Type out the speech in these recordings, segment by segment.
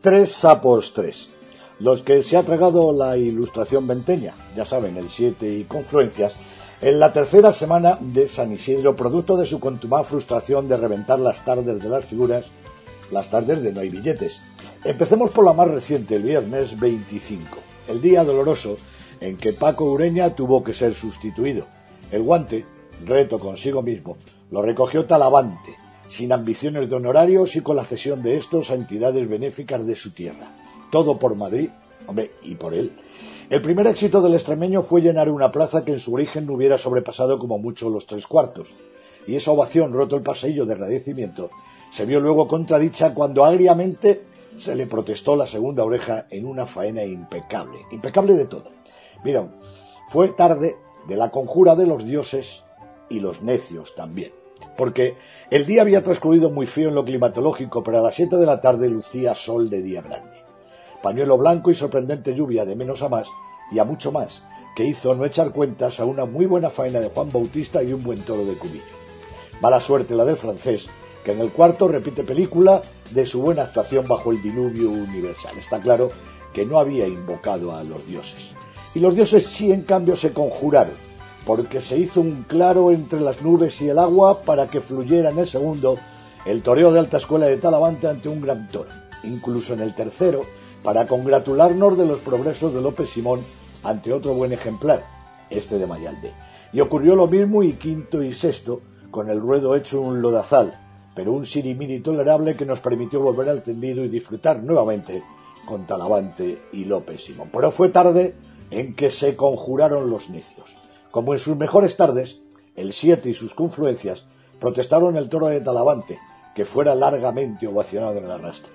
Tres sapos tres. Los que se ha tragado la ilustración venteña, ya saben, el 7 y confluencias, en la tercera semana de San Isidro, producto de su contumaz frustración de reventar las tardes de las figuras, las tardes de no hay billetes. Empecemos por la más reciente, el viernes 25, el día doloroso en que Paco Ureña tuvo que ser sustituido. El guante, reto consigo mismo, lo recogió Talavante, sin ambiciones de honorarios y con la cesión de estos a entidades benéficas de su tierra. Todo por Madrid, hombre, y por él. El primer éxito del extremeño fue llenar una plaza que en su origen no hubiera sobrepasado como mucho los tres cuartos, y esa ovación roto el pasillo de agradecimiento se vio luego contradicha cuando agriamente se le protestó la segunda oreja en una faena impecable, impecable de todo. Miren, fue tarde de la conjura de los dioses y los necios también porque el día había transcurrido muy frío en lo climatológico, pero a las siete de la tarde lucía sol de día grande. Pañuelo blanco y sorprendente lluvia de menos a más y a mucho más, que hizo no echar cuentas a una muy buena faena de Juan Bautista y un buen toro de cubillo. Mala suerte la del francés, que en el cuarto repite película de su buena actuación bajo el diluvio universal. Está claro que no había invocado a los dioses. Y los dioses sí, en cambio, se conjuraron porque se hizo un claro entre las nubes y el agua para que fluyera en el segundo el toreo de alta escuela de Talavante ante un gran toro, incluso en el tercero, para congratularnos de los progresos de López Simón ante otro buen ejemplar, este de Mayalde. Y ocurrió lo mismo y quinto y sexto, con el ruedo hecho un lodazal, pero un sirimiri tolerable que nos permitió volver al tendido y disfrutar nuevamente con Talavante y López Simón. Pero fue tarde en que se conjuraron los necios. Como en sus mejores tardes, el Siete y sus confluencias protestaron el toro de Talavante, que fuera largamente ovacionado en el arrastre.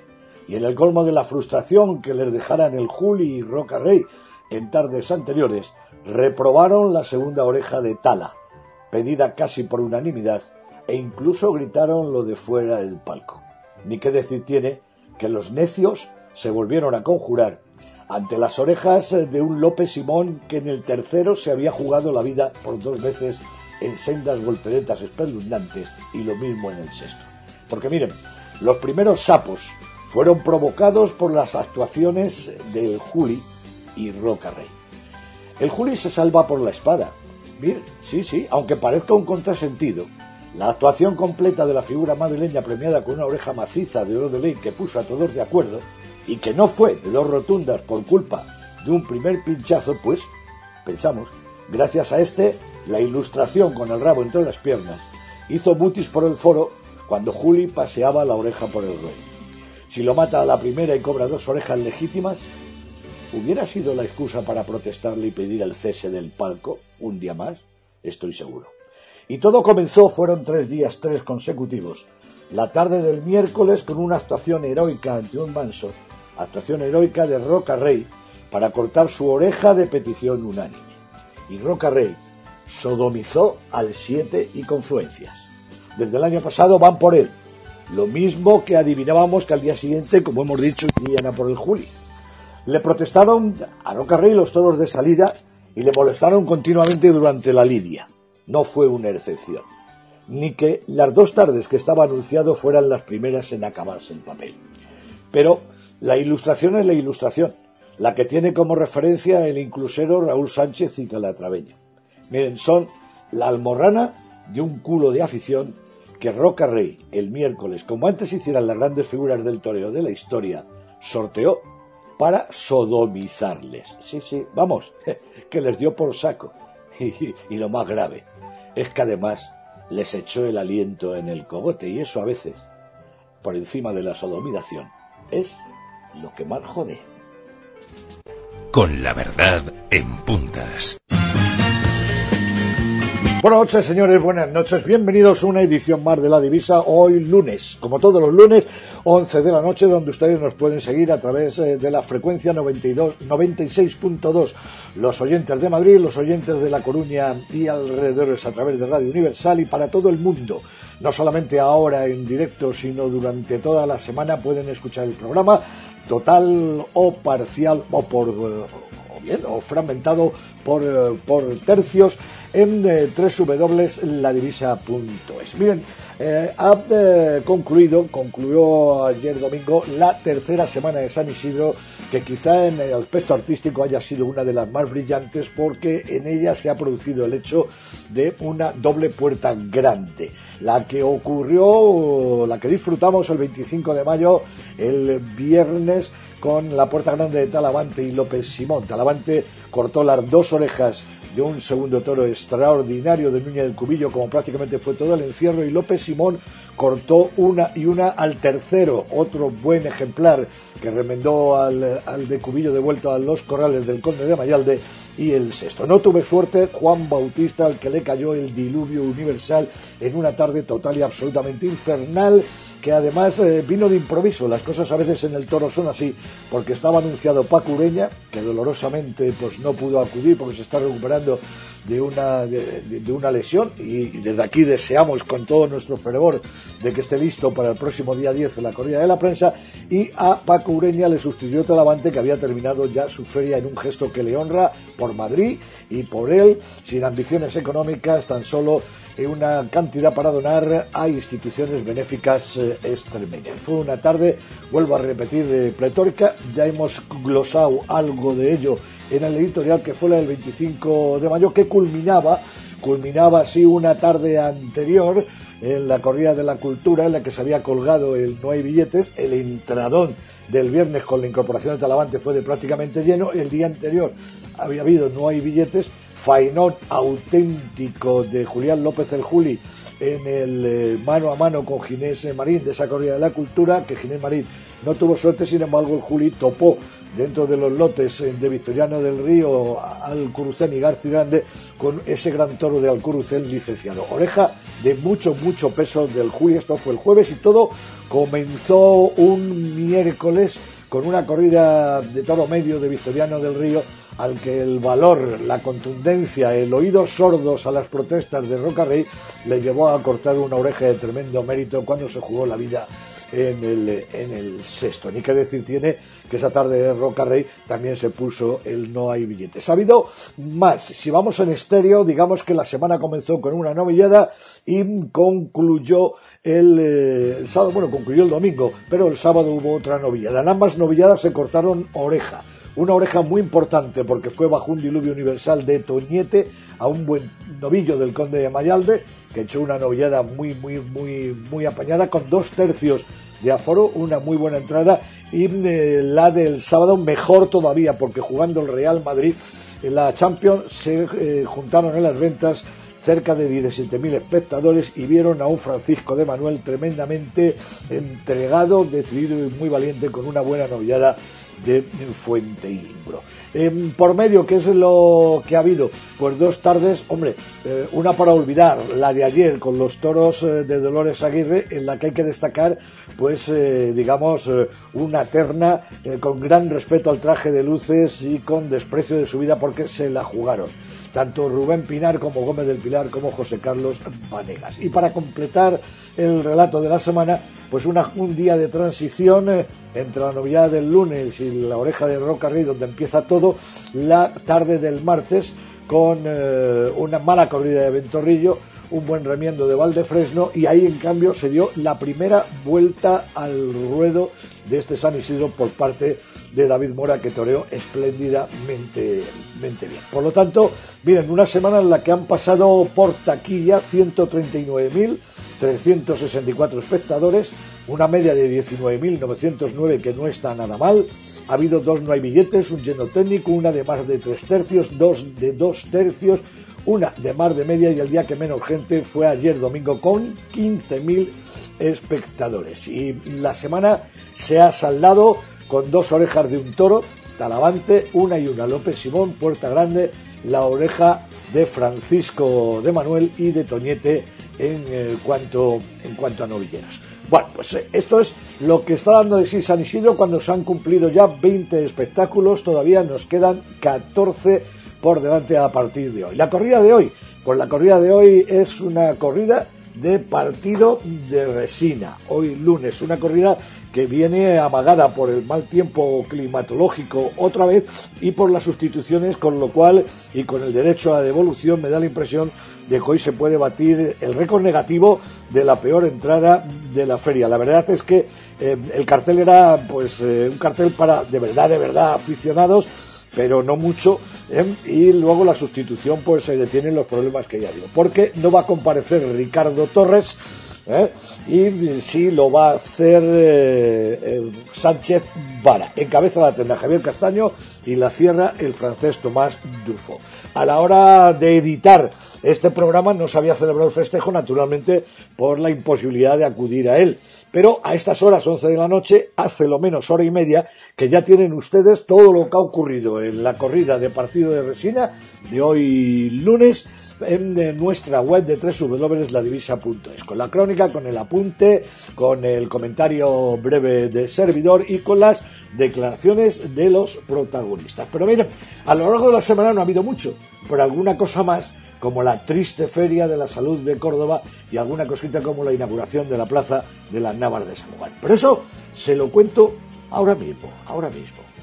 Y en el colmo de la frustración que les dejaran el Juli y Roca Rey en tardes anteriores, reprobaron la segunda oreja de Tala, pedida casi por unanimidad, e incluso gritaron lo de fuera del palco. Ni qué decir tiene que los necios se volvieron a conjurar ante las orejas de un López Simón que en el tercero se había jugado la vida por dos veces en sendas volteretas espeluznantes y lo mismo en el sexto. Porque miren, los primeros sapos fueron provocados por las actuaciones del Juli y Roca Rey. El Juli se salva por la espada. Miren, sí, sí, aunque parezca un contrasentido, la actuación completa de la figura madrileña premiada con una oreja maciza de oro de ley que puso a todos de acuerdo y que no fue de dos rotundas por culpa de un primer pinchazo, pues, pensamos, gracias a este, la ilustración con el rabo entre las piernas hizo mutis por el foro cuando Juli paseaba la oreja por el rey. Si lo mata a la primera y cobra dos orejas legítimas, ¿hubiera sido la excusa para protestarle y pedir el cese del palco un día más? Estoy seguro. Y todo comenzó, fueron tres días, tres consecutivos. La tarde del miércoles con una actuación heroica ante un manso actuación heroica de Roca Rey para cortar su oreja de petición unánime. Y Roca Rey sodomizó al siete y confluencias. Desde el año pasado van por él, lo mismo que adivinábamos que al día siguiente, como hemos dicho, irían a por el Juli. Le protestaron a Roca Rey los toros de salida y le molestaron continuamente durante la lidia. No fue una excepción. Ni que las dos tardes que estaba anunciado fueran las primeras en acabarse el papel. Pero la ilustración es la ilustración, la que tiene como referencia el inclusero Raúl Sánchez y Calatraveño. Miren, son la almorrana de un culo de afición que Roca Rey, el miércoles, como antes hicieran las grandes figuras del toreo de la historia, sorteó para sodomizarles. Sí, sí, vamos, que les dio por saco. Y, lo más grave es que además les echó el aliento en el cogote y eso a veces, por encima de la sodomización, es lo que más jode. Con la verdad en puntas. Buenas noches, señores, buenas noches. Bienvenidos a una edición más de La Divisa, hoy lunes, como todos los lunes, 11 de la noche, donde ustedes nos pueden seguir a través eh, de la frecuencia 92, 96.2. Los oyentes de Madrid, los oyentes de La Coruña y alrededores a través de Radio Universal y para todo el mundo. No solamente ahora en directo, sino durante toda la semana pueden escuchar el programa total o parcial o por eh, o bien o fragmentado por, eh, por tercios en eh, www.ladivisa.es. Miren, eh, ha eh, concluido, concluyó ayer domingo la tercera semana de San Isidro, que quizá en el aspecto artístico haya sido una de las más brillantes porque en ella se ha producido el hecho de una doble puerta grande. La que ocurrió, la que disfrutamos el 25 de mayo, el viernes, con la puerta grande de Talavante y López Simón. Talavante cortó las dos orejas de un segundo toro extraordinario de Núñez del Cubillo, como prácticamente fue todo el encierro, y López Simón cortó una y una al tercero, otro buen ejemplar que remendó al, al de Cubillo devuelto a los corrales del Conde de Mayalde y el sexto. No tuve suerte, Juan Bautista, al que le cayó el diluvio universal en una tarde total y absolutamente infernal que además eh, vino de improviso. Las cosas a veces en el toro son así, porque estaba anunciado Paco Ureña, que dolorosamente pues no pudo acudir porque se está recuperando de una, de, una lesión y, y, desde aquí deseamos con todo nuestro fervor de que esté listo para el próximo día 10 en la corrida de la prensa y a Paco Ureña le sustituyó Talavante que había terminado ya su feria en un gesto que le honra por Madrid y por él, sin ambiciones económicas, tan solo una cantidad para donar a instituciones benéficas eh, extremeñas. Fue una tarde, vuelvo a repetir, eh, pletórica, ya hemos glosado algo de ello en el editorial que fue la del 25 de mayo, que culminaba, culminaba así una tarde anterior en la corrida de la cultura en la que se había colgado el no hay billetes, el entradón del viernes con la incorporación de Talavante fue de prácticamente lleno, el día anterior había habido no hay billetes, fainón auténtico de Julián López el Juli en el eh, mano a mano con Ginés Marín de esa corrida de la cultura, que Ginés Marín no tuvo suerte, sin embargo el Juli topó dentro de los lotes eh, de Victoriano del Río, Alcurucén y García Grande, con ese gran toro de Alcurucén licenciado. Oreja de mucho, mucho peso del Juli, esto fue el jueves y todo comenzó un miércoles con una corrida de toro medio de Victoriano del Río al que el valor, la contundencia, el oído sordos a las protestas de Roca Rey le llevó a cortar una oreja de tremendo mérito cuando se jugó la vida en el, en el sexto. Ni que decir tiene que esa tarde de Roca Rey también se puso el no hay billetes. Ha habido más. Si vamos en estéreo, digamos que la semana comenzó con una novillada y concluyó el, eh, el sábado, bueno, concluyó el domingo, pero el sábado hubo otra novillada. En ambas novilladas se cortaron oreja una oreja muy importante porque fue bajo un diluvio universal de Toñete a un buen novillo del conde de Mayalde que echó una novillada muy muy muy muy apañada con dos tercios de aforo, una muy buena entrada y eh, la del sábado mejor todavía porque jugando el Real Madrid en la Champions se eh, juntaron en las ventas cerca de 17.000 espectadores y vieron a un Francisco de Manuel tremendamente entregado, decidido y muy valiente con una buena novillada de Fuente Imbro. Por medio, ¿qué es lo que ha habido? Pues dos tardes, hombre, eh, una para olvidar, la de ayer con los toros eh, de Dolores Aguirre, en la que hay que destacar, pues, eh, digamos, una terna con gran respeto al traje de luces y con desprecio de su vida porque se la jugaron tanto Rubén Pinar como Gómez del Pilar como José Carlos Vanegas. Y para completar el relato de la semana, pues un día de transición eh, entre la novillada del lunes y la oreja de Roca Rey, donde empieza todo, la tarde del martes, con eh, una mala corrida de Ventorrillo, un buen remiendo de Valdefresno y ahí en cambio se dio la primera vuelta al ruedo de este San Isidro por parte de David Mora que toreó espléndidamente bien. Por lo tanto, miren, una semana en la que han pasado por taquilla 139.364 espectadores, una media de 19.909 que no está nada mal. Ha habido dos no hay billetes, un lleno técnico, una de más de tres tercios, dos de dos tercios, una de más de media y el día que menos gente fue ayer domingo con 15.000 espectadores. Y la semana se ha saldado con dos orejas de un toro, Talavante, una y una López Simón, Puerta Grande, la oreja de Francisco de Manuel y de Toñete en, eh, cuanto, en cuanto a novilleros. Bueno, pues eh, esto es lo que está dando de sí San Isidro cuando se han cumplido ya 20 espectáculos, todavía nos quedan 14 por delante a partir de hoy. La corrida de hoy, pues la corrida de hoy es una corrida de partido de resina. Hoy lunes, una corrida que viene amagada por el mal tiempo climatológico otra vez y por las sustituciones, con lo cual y con el derecho a devolución me da la impresión de que hoy se puede batir el récord negativo de la peor entrada de la feria. La verdad es que eh, el cartel era pues eh, un cartel para de verdad, de verdad aficionados pero no mucho, ¿eh? y luego la sustitución pues se detienen los problemas que ya digo, porque no va a comparecer Ricardo Torres, ¿eh? y sí lo va a hacer eh, Sánchez Vara. Encabeza la tenda Javier Castaño y la cierra el francés Tomás Dufo. A la hora de editar este programa no se había celebrado el festejo, naturalmente, por la imposibilidad de acudir a él. Pero a estas horas, 11 de la noche, hace lo menos hora y media, que ya tienen ustedes todo lo que ha ocurrido en la corrida de partido de resina de hoy lunes en nuestra web de www.ladivisa.es, con la crónica, con el apunte, con el comentario breve del servidor y con las declaraciones de los protagonistas. Pero miren, a lo largo de la semana no ha habido mucho, pero alguna cosa más como la triste Feria de la Salud de Córdoba y alguna cosita como la inauguración de la Plaza de las Navas de San Juan. Pero eso se lo cuento ahora mismo, ahora mismo.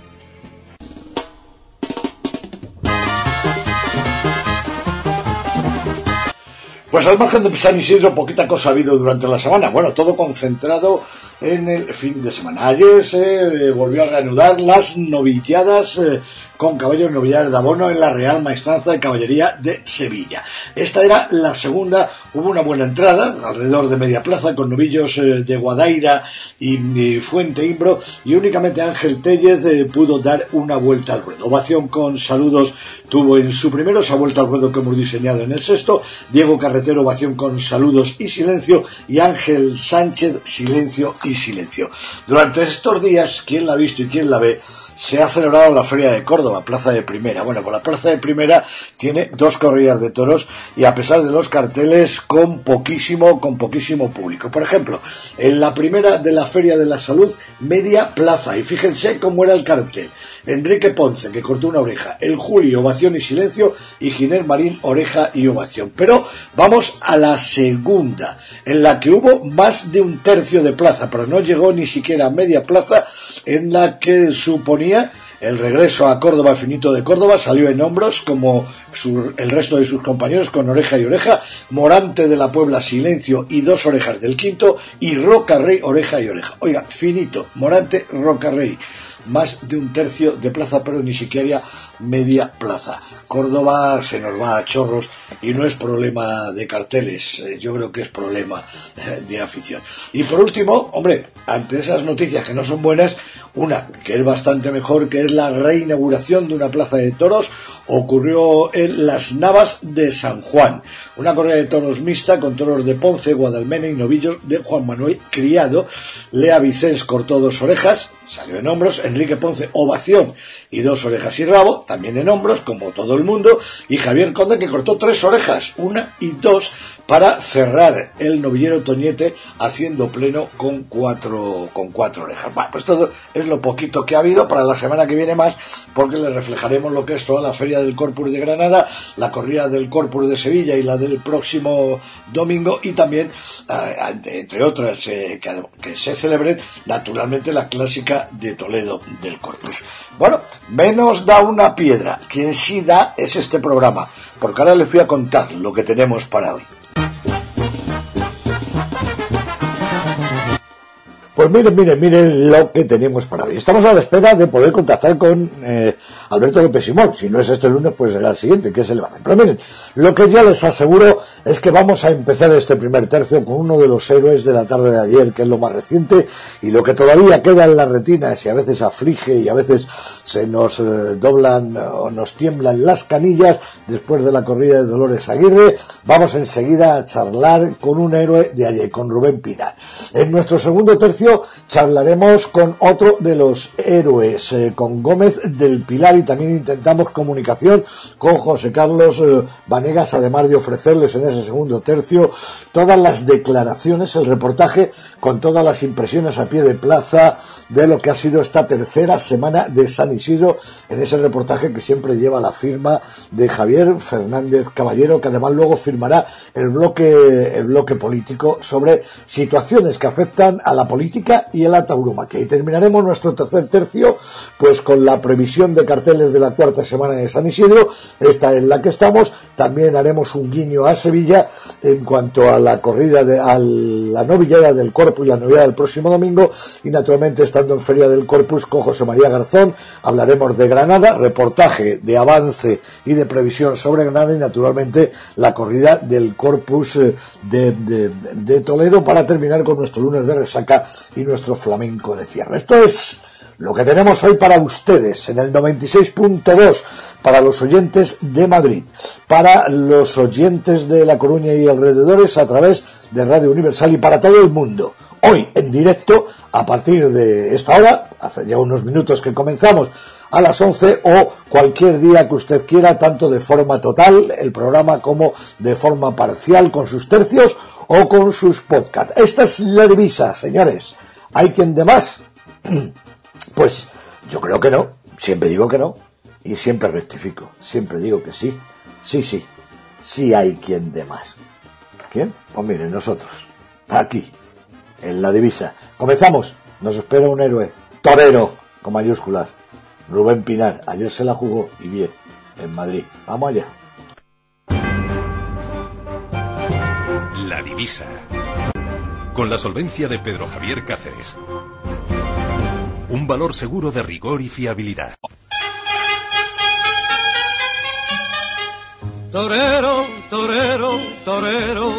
Pues al margen de San Isidro, poquita cosa ha habido durante la semana. Bueno, todo concentrado en el fin de semana. Ayer se volvió a reanudar las novilladas eh, con caballos novillares de abono en la Real Maestranza de Caballería de Sevilla. Esta era la segunda, hubo una buena entrada, alrededor de media plaza, con novillos eh, de Guadaira y, Fuente Imbro, y únicamente Ángel Tellez eh, pudo dar una vuelta al ruedo. Ovación con saludos tuvo en su primero, esa vuelta al ruedo que hemos diseñado en el sexto, Diego Carretero, ovación con saludos y silencio, y Ángel Sánchez, silencio y silencio. Durante estos días, quien la ha visto y quien la ve, se ha celebrado la Feria de Córdoba, Plaza de Primera. Bueno, pues la Plaza de Primera tiene dos corridas de toros y a pesar de los carteles con poquísimo, con poquísimo público. Por ejemplo, en la primera de la Feria de la Salud, media plaza. Y fíjense cómo era el cartel. Enrique Ponce, que cortó una oreja. El Julio, ovación y silencio. Y Ginés Marín, oreja y ovación. Pero vamos a la segunda, en la que hubo más de un tercio de plaza, pero no llegó ni siquiera a media plaza, en la que suponía el regreso a Córdoba, finito de Córdoba, salió en hombros como el resto de sus compañeros con oreja y oreja, Morante de la Puebla, silencio y dos orejas del quinto, y Roca Rey, oreja y oreja. Oiga, finito, Morante, Roca Rey más de un tercio de plaza, pero ni siquiera media plaza. Córdoba se nos va a chorros y no es problema de carteles, eh, yo creo que es problema de afición. Y por último, hombre, ante esas noticias que no son buenas, una que es bastante mejor, que es la reinauguración de una plaza de toros, ocurrió en las Navas de San Juan. Una correa de toros mixta con toros de Ponce, Guadalmena y novillos de Juan Manuel Criado. Lea Vicens cortó dos orejas, salió en hombros. Enrique Ponce, ovación y dos orejas y rabo, también en hombros, como todo el mundo. Y Javier Conde, que cortó tres orejas, una y dos, para cerrar el novillero Toñete haciendo pleno con cuatro, con cuatro orejas. Bueno, pues todo es lo poquito que ha habido para la semana que viene más, porque le reflejaremos lo que es toda la Feria del Corpus de Granada, la corrida del Corpus de Sevilla y la del próximo domingo, y también, eh, entre otras, eh, que, que se celebren, naturalmente, la clásica de Toledo del Corpus. Bueno, menos da una piedra. Quien sí da es este programa, porque ahora les voy a contar lo que tenemos para hoy. Pues miren, miren, miren lo que tenemos para hoy. Estamos a la espera de poder contactar con eh, Alberto López Simón. Si no es este lunes, pues será el siguiente, que es el base. Pero miren, lo que ya les aseguro es que vamos a empezar este primer tercio con uno de los héroes de la tarde de ayer, que es lo más reciente y lo que todavía queda en las retinas y a veces aflige y a veces se nos eh, doblan o nos tiemblan las canillas después de la corrida de Dolores Aguirre. Vamos enseguida a charlar con un héroe de ayer, con Rubén Pinar. En nuestro segundo tercio charlaremos con otro de los héroes, eh, con Gómez del Pilar y también intentamos comunicación con José Carlos eh, Vanegas, además de ofrecerles en ese segundo tercio todas las declaraciones, el reportaje con todas las impresiones a pie de plaza de lo que ha sido esta tercera semana de San Isidro en ese reportaje que siempre lleva la firma de Javier Fernández Caballero, que además luego firmará el bloque, el bloque político sobre situaciones que afectan a la política y a la tauromaquia. Y terminaremos nuestro tercer tercio, pues con la previsión de carteles de la cuarta semana de San Isidro, esta en la que estamos. También haremos un guiño a Sevilla en cuanto a la corrida de, a la novillada del Corpus y la novillada del próximo domingo. Y naturalmente, estando en Feria del Corpus con José María Garzón, hablaremos de Granada, reportaje de avance y de previsión sobre Granada y naturalmente la corrida del Corpus eh, de, Toledo para terminar con nuestro lunes de resaca y nuestro flamenco de cierre. Esto es lo que tenemos hoy para ustedes en el 96.2 para los oyentes de Madrid, para los oyentes de La Coruña y alrededores a través de Radio Universal y para todo el mundo. Hoy en directo a partir de esta hora, hace ya unos minutos que comenzamos a las 11 o cualquier día que usted quiera, tanto de forma total el programa como de forma parcial con sus tercios o con sus podcasts. Esta es la divisa, señores. ¿Hay quien de más? Pues yo creo que no, siempre digo que no y siempre rectifico, siempre digo que sí, sí, sí, sí hay quien de más. ¿Quién? Pues miren, nosotros, aquí, en la divisa. Comenzamos. Nos espera un héroe. Torero, con mayúsculas. Rubén Pinar. Ayer se la jugó y bien. En Madrid. Vamos allá. La divisa. Con la solvencia de Pedro Javier Cáceres. Un valor seguro de rigor y fiabilidad. Torero, torero, torero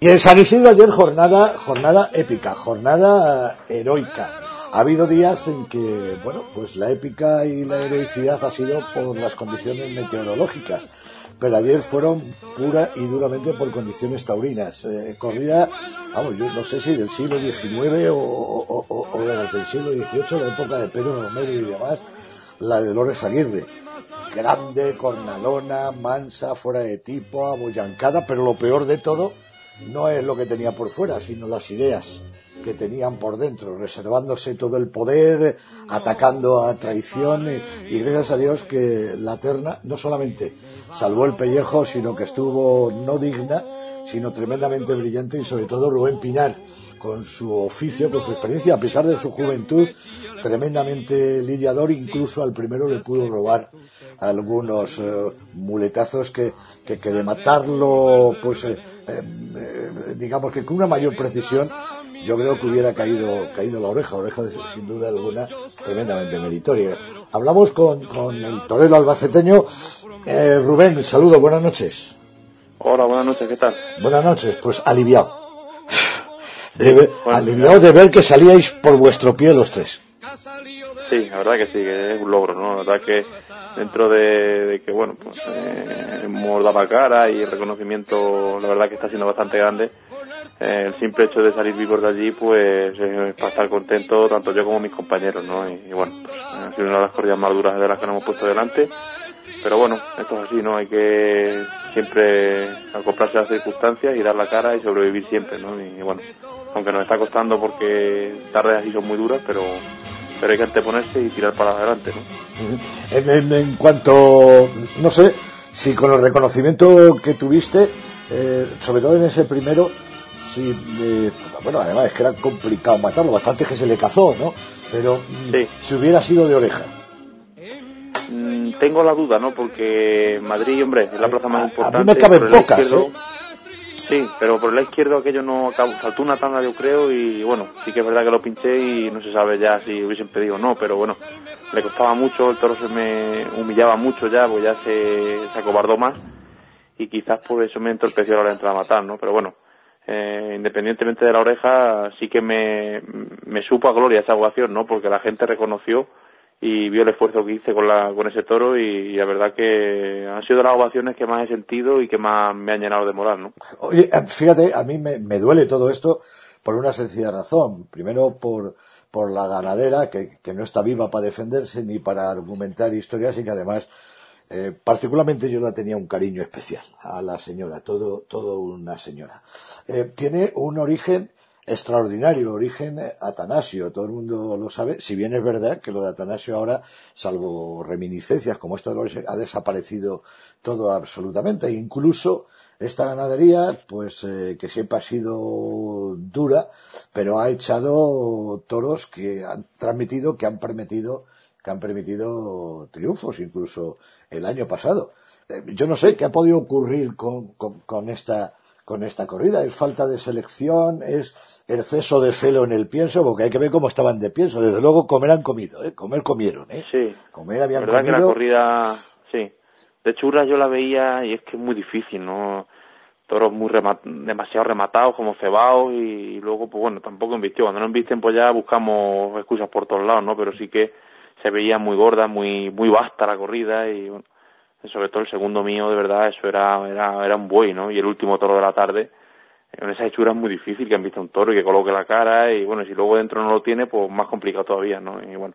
y en San Isidro ayer jornada, jornada épica, jornada heroica. Ha habido días en que, bueno, pues la épica y la heroicidad ha sido por las condiciones meteorológicas, pero ayer fueron pura y duramente por condiciones taurinas. Eh, corrida, vamos, yo no sé si del siglo XIX o, o, del siglo XVIII, la época de Pedro Romero y demás, la de Dolores Aguirre. Grande, cornalona, mansa, fuera de tipo, abollancada, pero lo peor de todo no es lo que tenía por fuera, sino las ideas que tenían por dentro, reservándose todo el poder, atacando a traición y, gracias a Dios que la terna no solamente salvó el pellejo, sino que estuvo no digna, sino tremendamente brillante y sobre todo Rubén Pinar, con su oficio, con su experiencia, a pesar de su juventud, tremendamente lidiador, incluso al primero le pudo robar algunos eh, muletazos que, que, de matarlo, pues eh, eh, digamos que con una mayor precisión, yo creo que hubiera caído, caído la oreja, oreja sin duda alguna tremendamente meritoria. Hablamos con, con el torero albaceteño. Eh, Rubén, saludo, buenas noches. Hola, buenas noches, ¿qué tal? Buenas noches, pues aliviado. aliviado de ver que salíais por vuestro pie los tres. Sí, la verdad que sí, que es un logro, ¿no? La verdad que dentro de, que, bueno, pues eh, hemos dado cara y el reconocimiento, la verdad que está siendo bastante grande. Eh, el simple hecho de salir vivos de allí, pues es para estar contento tanto yo como mis compañeros, ¿no? Y, bueno, pues, ha sido una de las corridas más duras de las que nos hemos puesto delante. Pero bueno, esto es así, ¿no? Hay que siempre acoplarse a las circunstancias y dar la cara y sobrevivir siempre, ¿no? Y, bueno, aunque nos está costando porque tardes así son muy duras, pero pero hay que anteponerse y tirar para adelante, ¿no? En, cuanto, no sé, si con el reconocimiento que tuviste, eh, sobre todo en ese primero, eh, bueno, además es que era complicado matarlo, bastante que se le cazó, ¿no? Pero mm, si hubiera sido de oreja. Mm, tengo la duda, ¿no? Porque Madrid, hombre, es la plaza más importante. A mí me caben pocas, ¿eh? Sí, pero por el lado izquierdo aquello no saltó una tanda yo creo y bueno, sí que es verdad que lo pinché y no se sabe ya si hubiesen pedido o no, pero bueno, le costaba mucho, el toro se me humillaba mucho ya, pues ya se, se acobardó más y quizás por eso me entorpeció la entrada a matar, ¿no? Pero bueno, eh, independientemente de la oreja, sí que me, me supo a gloria esa ovación, ¿no? Porque la gente reconoció y vio el esfuerzo que hice con, la, con ese toro y, la verdad que han sido las ovaciones que más he sentido y que más me han llenado de moral, ¿no? Oye, eh, fíjate, a mí me, me duele todo esto por una sencilla razón. Primero por, por la ganadera, que, que no está viva para defenderse ni para argumentar historias y que además eh, particularmente yo la tenía un cariño especial a la señora, todo, todo una señora. Eh, tiene un origen extraordinario, origen Atanasio, todo el mundo lo sabe, si bien es verdad que lo de Atanasio ahora, salvo reminiscencias como esto ha desaparecido todo absolutamente, e incluso esta ganadería, pues eh, que siempre ha sido dura, pero ha echado toros que han transmitido, que han permitido, que han permitido triunfos, incluso el año pasado. Eh, yo no sé qué ha podido ocurrir con, con, con esta con esta corrida. Es falta de selección, es exceso de celo en el pienso, porque hay que ver cómo estaban de pienso. Desde luego comer han comido, ¿eh? comer comieron. ¿eh? Sí. Comer habían verdad comido. que la corrida, sí. De churras yo la veía y es que es muy difícil, ¿no? Toros muy remat demasiado rematados, como cebados y luego, pues bueno, tampoco invistió. Cuando no invisten, pues ya buscamos excusas por todos lados, ¿no? Pero sí que se veía muy gorda, muy muy vasta la corrida y bueno, sobre todo el segundo mío, de verdad, eso era, era, era un buey, ¿no? Y el último toro de la tarde, en esa hechura es muy difícil que han visto un toro y que coloque la cara y bueno, si luego dentro no lo tiene, pues más complicado todavía, ¿no? Y bueno,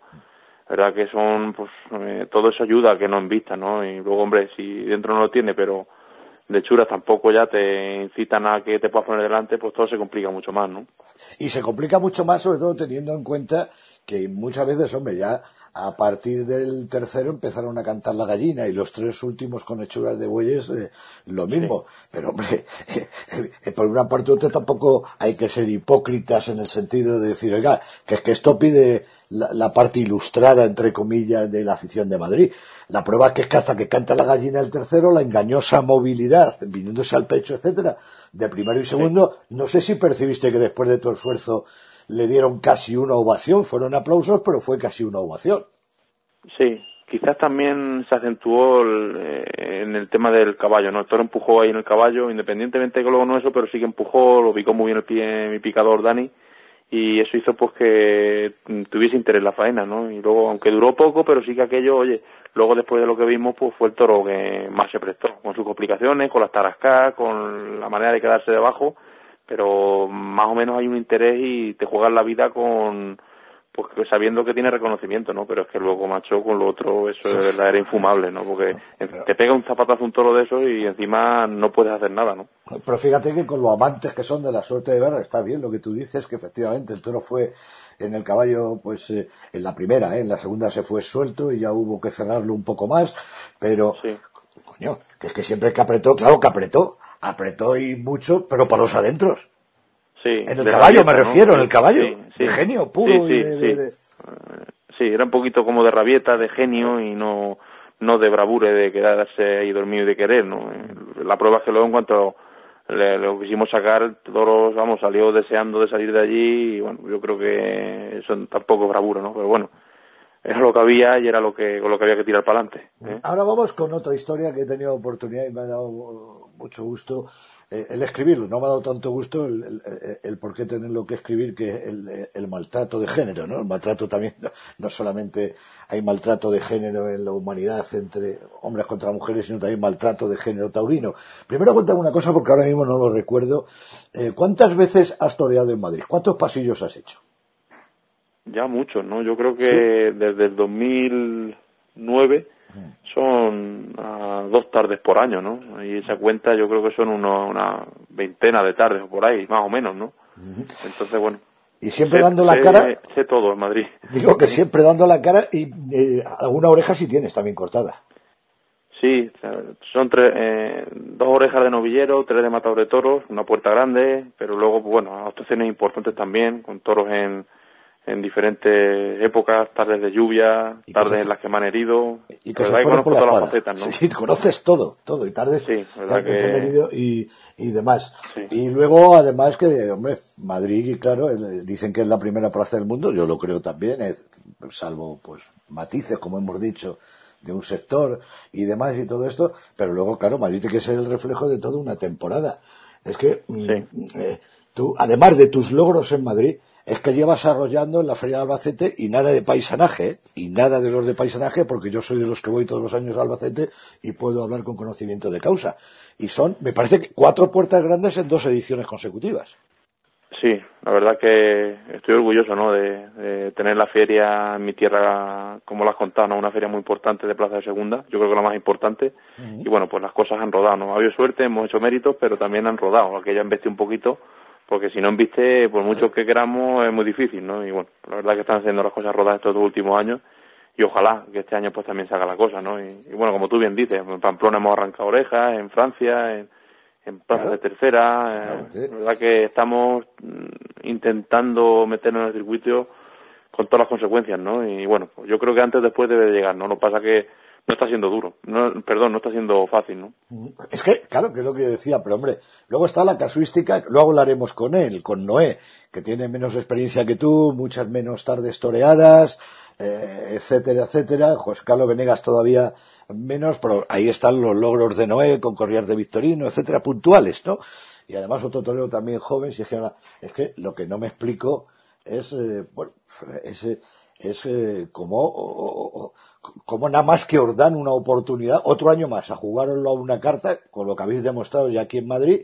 la verdad que son, pues, eh, todo eso ayuda a que no invista, ¿no? Y luego, hombre, si dentro no lo tiene, pero de hechuras tampoco ya te incitan a que te puedas poner delante, pues todo se complica mucho más, ¿no? Y se complica mucho más, sobre todo teniendo en cuenta que muchas veces, hombre, ya a partir del tercero empezaron a cantar la gallina y los tres últimos con hechuras de bueyes eh, lo mismo. Pero hombre, eh, por una parte u otra tampoco hay que ser hipócritas en el sentido de decir, oiga, que es que esto pide la, la, parte ilustrada, entre comillas, de la afición de Madrid. La prueba es que es que hasta que canta la gallina el tercero, la engañosa movilidad, viniéndose al pecho, etcétera, de primero y segundo, no sé si percibiste que después de tu esfuerzo le dieron casi una ovación, fueron aplausos, pero fue casi una ovación. Sí, quizás también se acentuó el, eh, en el tema del caballo, ¿no? El toro empujó ahí en el caballo, independientemente de que luego no eso, pero sí que empujó, lo picó muy bien el pie mi picador Dani, y eso hizo pues que tuviese interés la faena, ¿no? Y luego, aunque duró poco, pero sí que aquello, oye, luego después de lo que vimos, pues fue el toro que más se prestó, con sus complicaciones, con las tarascas, con la manera de quedarse debajo, pero más o menos hay un interés y te juegas la vida con pues sabiendo que tiene reconocimiento, ¿no? Pero es que luego, macho, con lo otro, eso de verdad era infumable, ¿no? Porque te pega un zapatazo un toro de eso y encima no puedes hacer nada, ¿no? Pero fíjate que con lo amantes que son de la suerte de ver, está bien lo que tú dices, que efectivamente el toro fue en el caballo, pues eh, en la primera, ¿eh? en la segunda se fue suelto y ya hubo que cerrarlo un poco más, pero, sí. coño, que es que siempre que apretó, claro que apretó, apretó y mucho, pero para los adentros. Sí, en el caballo me refiero, ¿no? en el caballo. Sí, sí. De genio puro. Sí, y de, sí, de, de... sí, era un poquito como de rabieta, de genio y no no de bravura, de quedarse ahí dormido y de querer, ¿no? La prueba es que luego en cuanto le, lo quisimos sacar, todos, vamos, salió deseando de salir de allí y bueno, yo creo que eso tampoco es bravura, ¿no? Pero bueno, era lo que había y era lo que, con lo que había que tirar para adelante. ¿eh? Ahora vamos con otra historia que he tenido oportunidad y me ha dado mucho gusto eh, el escribirlo. No me ha dado tanto gusto el, el, el por qué tenerlo que escribir que el, el, maltrato de género, ¿no? El maltrato también, no, no, solamente hay maltrato de género en la humanidad entre hombres contra mujeres, sino también maltrato de género taurino. Primero cuéntame una cosa porque ahora mismo no lo recuerdo. Eh, ¿Cuántas veces has toreado en Madrid? ¿Cuántos pasillos has hecho? Ya muchos, ¿no? Yo creo que ¿Sí? desde el 2009 son uh, dos tardes por año, ¿no? Y esa cuenta yo creo que son uno, una veintena de tardes o por ahí, más o menos, ¿no? Uh -huh. Entonces, bueno. Y siempre sé, dando la sé, cara. Sé todo en Madrid. Digo que siempre dando la cara y eh, alguna oreja si tienes también cortada. Sí, son tres, eh, dos orejas de novillero, tres de matador de toros, una puerta grande, pero luego, bueno, actuaciones importantes también, con toros en, en diferentes épocas, tardes de lluvia, tardes en las que me han herido. Y que se fueron por la todas las facetas, ¿no? Sí, conoces todo, todo, y tardes sí, que, que... te han herido y, y demás. Sí. Y luego, además, que, hombre, Madrid, claro, dicen que es la primera plaza del mundo, yo lo creo también, es, salvo, pues, matices, como hemos dicho, de un sector y demás y todo esto, pero luego, claro, Madrid tiene que ser el reflejo de toda una temporada. Es que mm, eh, tú, además de tus logros en Madrid, es que llevas arrollando en la Feria de Albacete y nada de paisanaje, y nada de los de paisanaje, porque yo soy de los que voy todos los años a Albacete y puedo hablar con conocimiento de causa. Y son, me parece, que cuatro puertas grandes en dos ediciones consecutivas. Sí, la verdad que estoy orgulloso ¿no? de, tener la feria en mi tierra, como lo has contado, ¿no? una feria muy importante de Plaza de Segunda, yo creo que la más importante. Y bueno, pues las cosas han rodado, ¿no? Ha habido suerte, hemos hecho méritos, pero también han rodado. Aquella embeste un poquito porque si no inviste, por mucho que queramos, es muy difícil, ¿no? Y bueno, la verdad que están haciendo las cosas rodadas estos dos últimos años y ojalá que este año pues también se haga la cosa, ¿no? Y, bueno, como tú bien dices, en Pamplona hemos arrancado orejas, en Francia, en, en plazas de tercera, eh, la verdad que estamos mm, intentando meternos en el circuito con todas las consecuencias, ¿no? Y bueno, pues yo creo que antes o después debe de llegar, ¿no? Lo pasa que no está siendo duro, no, perdón, no está siendo fácil, ¿no? Es que, claro, que es lo que yo decía, pero hombre, luego está la casuística, luego hablaremos con él, con Noé, que tiene menos experiencia que tú, muchas menos tardes toreadas, eh, etcétera, etcétera. José Carlos Venegas todavía menos, pero ahí están los logros de Noé con Corriar de Victorino, etcétera, puntuales, ¿no? Y además otro torero también joven, si es que, es que lo que no me explico es, eh, bueno, es, es eh, como, como nada más que os dan una oportunidad, otro año más, a jugarlo a una carta, con lo que habéis demostrado ya aquí en Madrid,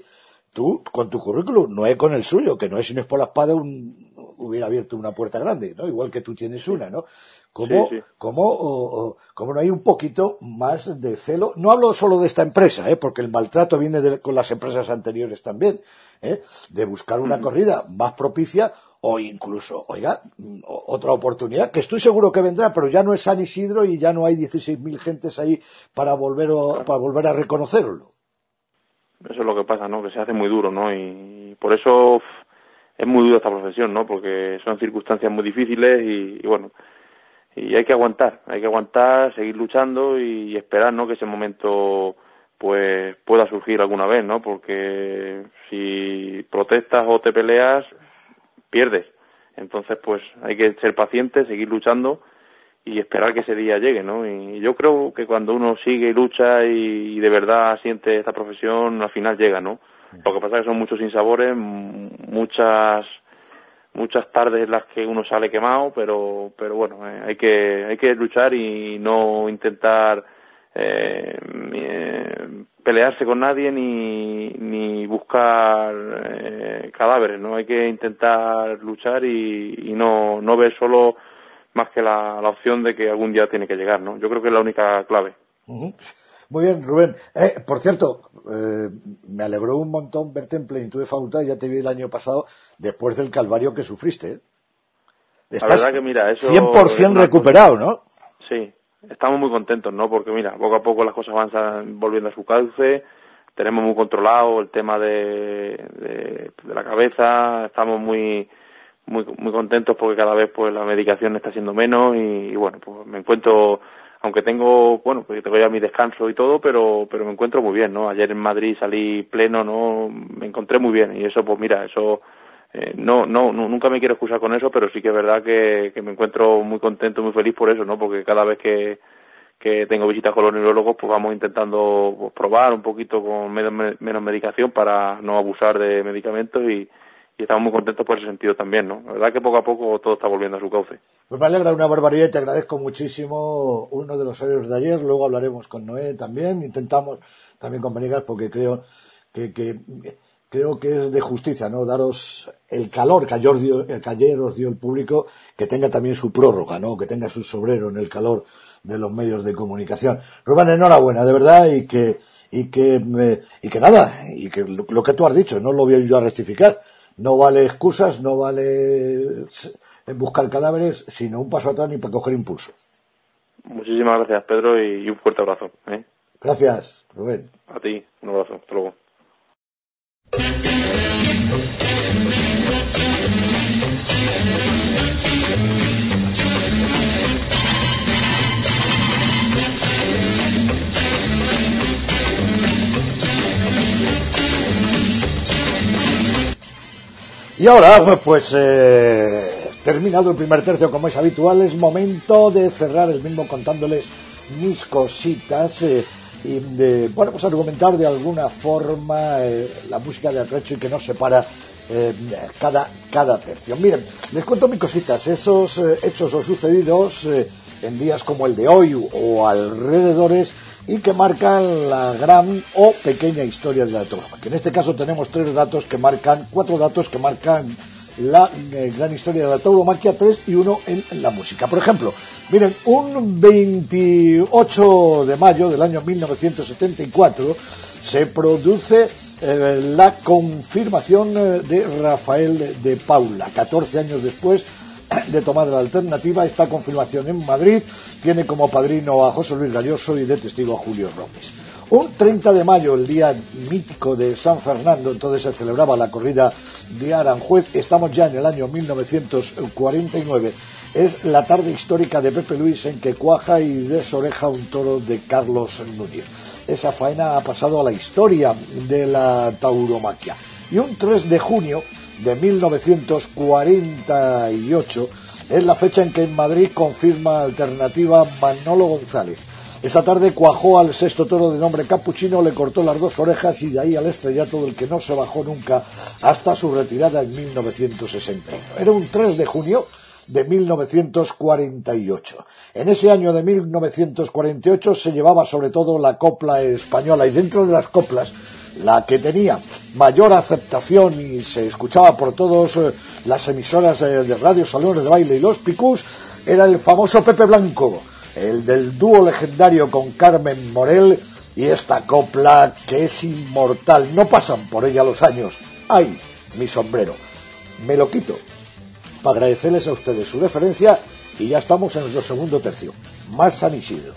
tú, con tu currículum, no es con el suyo, que no es si no es por la espada, un, hubiera abierto una puerta grande, ¿no? Igual que tú tienes una, ¿no? ¿Cómo, cómo, cómo no hay un poquito más de celo? No hablo solo de esta empresa, ¿eh? porque el maltrato viene de, con las empresas anteriores también, ¿eh? de buscar una corrida más propicia o incluso, oiga, otra oportunidad, que estoy seguro que vendrá, pero ya no es San Isidro y ya no hay 16.000 gentes ahí para volver, para volver a reconocerlo. Eso es lo que pasa, ¿no? Que se hace muy duro, ¿no? Y por eso es muy dura esta profesión, ¿no? Porque son circunstancias muy difíciles y, bueno, y hay que aguantar, hay que aguantar, seguir luchando y, esperar, ¿no? Que ese momento pues pueda surgir alguna vez, ¿no? Porque si protestas o te peleas, pierdes. Entonces, pues hay que ser paciente, seguir luchando y esperar que ese día llegue, ¿no? Y yo creo que cuando uno sigue y lucha y, de verdad siente esta profesión, al final llega, ¿no? Lo que pasa es que son muchos sinsabores, muchas muchas tardes en las que uno sale quemado, pero pero bueno, eh, hay que hay que luchar y no intentar eh, eh, pelearse con nadie ni, ni buscar eh, cadáveres, ¿no? Hay que intentar luchar y, no, no ver solo más que la, la, opción de que algún día tiene que llegar, ¿no? Yo creo que es la única clave. Muy bien, Rubén. Eh, por cierto, eh, me alegró un montón verte en plenitud de facultad, ya te vi el año pasado, después del calvario que sufriste. Estás la verdad que mira, eso 100% recuperado, ¿no? Sí, estamos muy contentos, ¿no? Porque mira, poco a poco las cosas van volviendo a su cauce, tenemos muy controlado el tema de, de, la cabeza, estamos muy muy muy contentos porque cada vez pues la medicación está siendo menos y, bueno, pues me encuentro aunque tengo, bueno, pues tengo ya mi descanso y todo, pero pero me encuentro muy bien, ¿no? Ayer en Madrid salí pleno, ¿no? Me encontré muy bien y eso pues mira, eso eh, no, no, nunca me quiero excusar con eso, pero sí que es verdad que, que me encuentro muy contento, muy feliz por eso, ¿no? Porque cada vez que, que tengo visitas con los neurólogos, pues vamos intentando pues, probar un poquito con menos, medicación para no abusar de medicamentos y, y estamos muy contentos por ese sentido también, ¿no? La verdad que poco a poco todo está volviendo a su cauce. Pues me alegra una barbaridad y te agradezco muchísimo uno de los horarios de ayer, luego hablaremos con Noé también, intentamos también con Benegas porque creo que, que creo que es de justicia, ¿no? Daros el calor que ayer, dio, que ayer os dio el público, que tenga también su prórroga, ¿no? Que tenga su sobrero en el calor de los medios de comunicación. Rubén, enhorabuena, de verdad, y que, y que, y que nada, y que lo, que tú has dicho, no lo voy yo a rectificar. No vale excusas, no vale buscar cadáveres, sino un paso atrás ni para coger impulso. Muchísimas gracias, Pedro, y un fuerte abrazo. ¿eh? Gracias, Rubén. A ti, un abrazo. Hasta luego. Y ahora, pues, eh, terminado el primer tercio como es habitual, es momento de cerrar el mismo contándoles mis cositas. Eh, y de, bueno, pues argumentar de alguna forma eh, la música de Atrecho y que nos separa eh, cada, cada tercio. Miren, les cuento mis cositas, esos hechos o sucedidos en días como el de hoy o alrededores y que marcan la gran o pequeña historia de la que En este caso tenemos tres datos que marcan, cuatro datos que marcan la eh, gran historia de la tauromaquia, tres y uno en, la música. Por ejemplo, miren, un 28 de mayo del año 1974 se produce eh, la confirmación eh, de Rafael de Paula. 14 años después de tomar la alternativa, esta confirmación en Madrid tiene como padrino a José Luis Galloso y de testigo a Julio Robles. Un 30 de mayo, el día mítico de San Fernando, entonces se celebraba la corrida de Aranjuez, estamos ya en el año 1949, es la tarde histórica de Pepe Luis en que cuaja y desoreja un toro de Carlos Núñez. Esa faena ha pasado a la historia de la tauromaquia. Y un 3 de junio de 1948 es la fecha en que en Madrid confirma alternativa Manolo González esa tarde cuajó al sexto toro de nombre Capuchino, le cortó las dos orejas y de ahí al estrellato del que no se bajó nunca hasta su retirada en 1961. Era un 3 de junio de 1948. En ese año de 1948 se llevaba sobre todo la copla española y dentro de las coplas la que tenía mayor aceptación y se escuchaba por todas eh, las emisoras eh, de radio, salones de baile y los picús era el famoso Pepe Blanco el del dúo legendario con Carmen Morel y esta copla que es inmortal. No pasan por ella los años. ¡Ay, mi sombrero! Me lo quito para agradecerles a ustedes su deferencia y ya estamos en nuestro segundo tercio. Más San Isidro.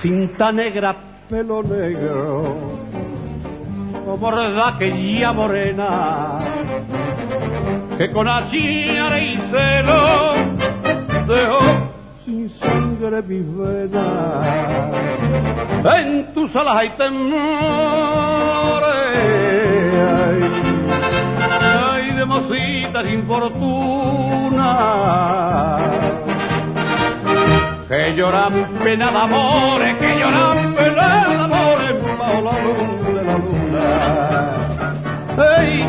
Cinta negra, pelo negro, que ya morena, que con achiare y celo dejó sin sangre mi vena. En tus alas hay temores, hay de mositas infortunas que lloran pena de amores, que lloran pena de amores bajo la luz de la luna. Hey,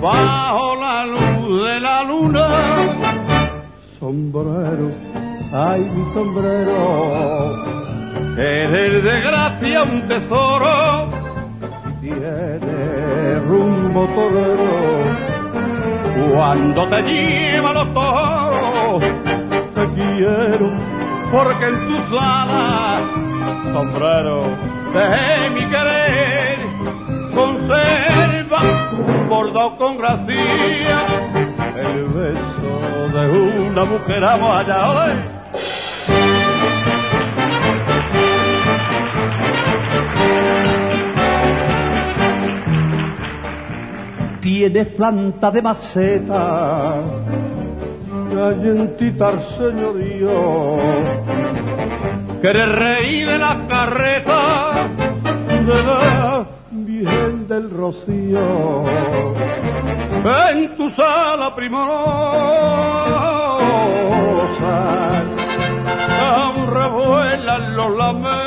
bajo la luz de la luna, sombrero, ay mi sombrero, eres de gracia un tesoro, tiene rumbo torero cuando te lleva los toros, te quiero porque en tus alas, sombrero de mi querer, conserva bordo con gracia el beso de una mujer amada. Tienes planta de maceta, gallentita señorío, que eres rey de la carreta, de la bien del rocío, en tu sala primorosa, aún revuelan los lamentos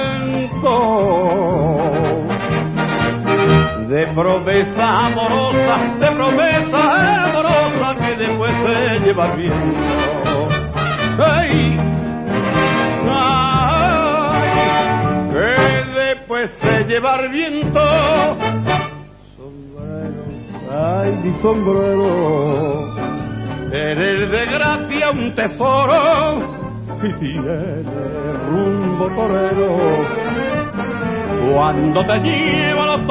de promesa amorosa, de promesa amorosa que después se lleva viento. Ay, ay, que después se lleva el viento. Sombrero, ay, mi sombrero, eres de gracia un tesoro y tiene rumbo torero cuando te lleva los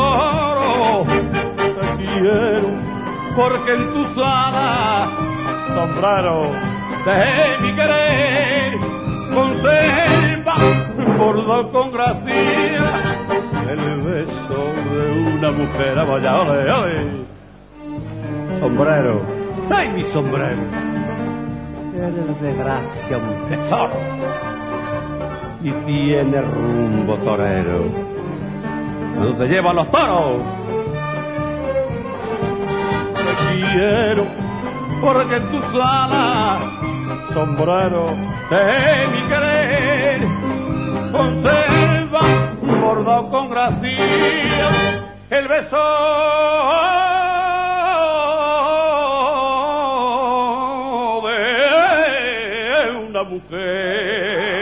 porque en tu alas, sombrero de mi querer, conserva bordo con gracia el beso de una mujer. Vaya, ole. Sombrero, ay mi sombrero eres de gracia un tesoro y tienes rumbo torero. ¿Dónde te llevan los toros? Te quiero porque tus alas, sombrero de mi querer, conserva bordado con gracia el beso mujer.